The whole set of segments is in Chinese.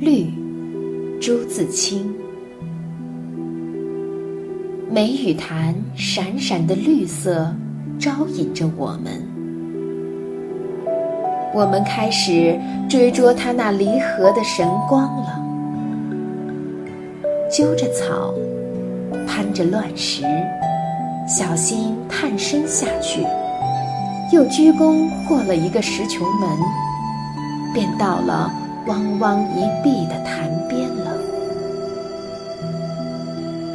绿，朱自清。梅雨潭闪闪的绿色，招引着我们。我们开始追逐它那离合的神光了。揪着草，攀着乱石，小心探身下去，又鞠躬过了一个石琼门，便到了汪汪一碧的潭边了。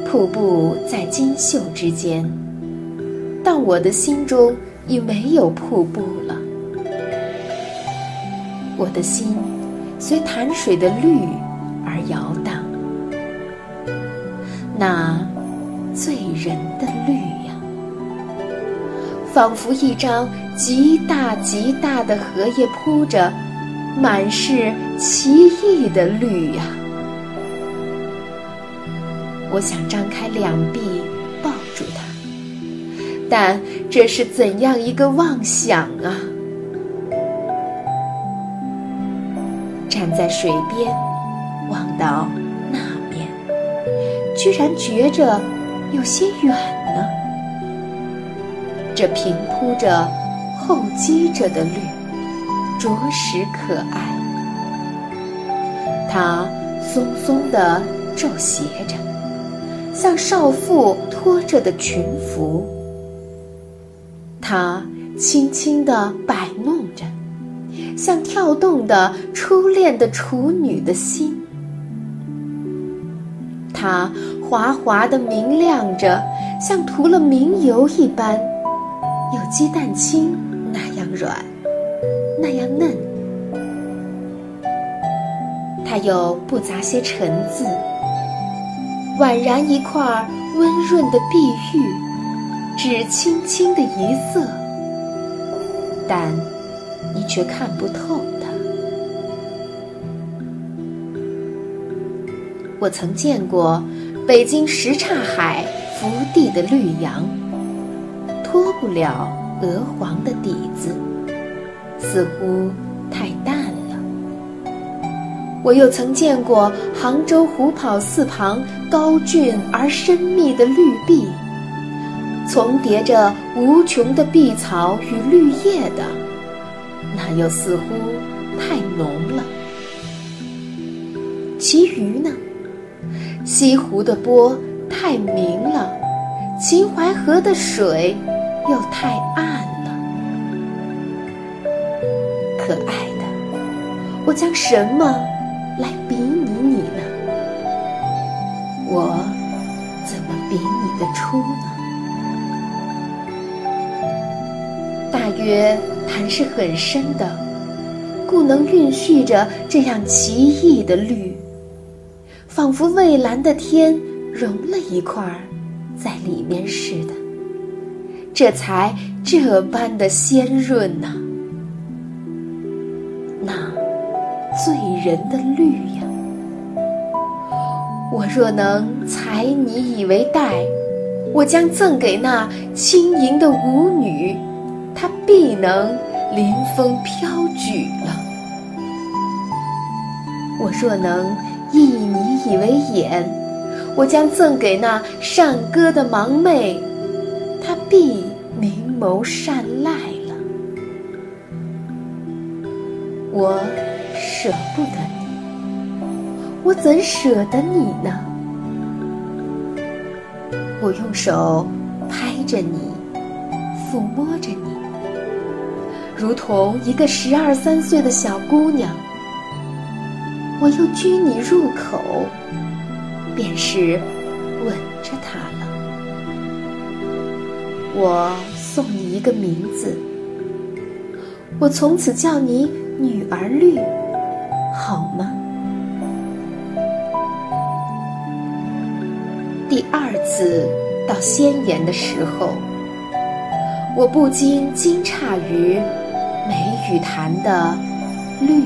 瀑布在金秀之间，但我的心中已没有瀑布了。我的心随潭水的绿而摇荡。那醉人的绿呀，仿佛一张极大极大的荷叶铺着，满是奇异的绿呀。我想张开两臂抱住它，但这是怎样一个妄想啊！站在水边，望到那边。居然觉着有些远呢。这平铺着、厚积着的绿，着实可爱。它松松地皱斜着，像少妇拖着的裙服；它轻轻地摆弄着，像跳动的初恋的处女的心。它滑滑的明亮着，像涂了明油一般，有鸡蛋清那样软，那样嫩。它又不杂些陈字，宛然一块温润的碧玉，只轻轻的一色，但你却看不透它。我曾见过北京什刹海福地的绿杨，脱不了鹅黄的底子，似乎太淡了。我又曾见过杭州虎跑寺旁高峻而深密的绿壁，重叠着无穷的碧草与绿叶的，那又似乎太浓了。其余呢？西湖的波太明了，秦淮河的水又太可爱的，我将什么来比拟你呢？我怎么比你的出呢？大约潭是很深的，故能蕴蓄着这样奇异的绿。仿佛蔚蓝的天融了一块儿在里面似的，这才这般的鲜润呢。人的绿呀，我若能采你以为带，我将赠给那轻盈的舞女，她必能临风飘举了。我若能。忆你以为眼，我将赠给那善歌的盲妹，她必明眸善睐了。我舍不得你，我怎舍得你呢？我用手拍着你，抚摸着你，如同一个十二三岁的小姑娘。我又拘你入口，便是吻着她了。我送你一个名字，我从此叫你女儿绿，好吗？第二次到仙岩的时候，我不禁惊诧于梅雨潭的绿。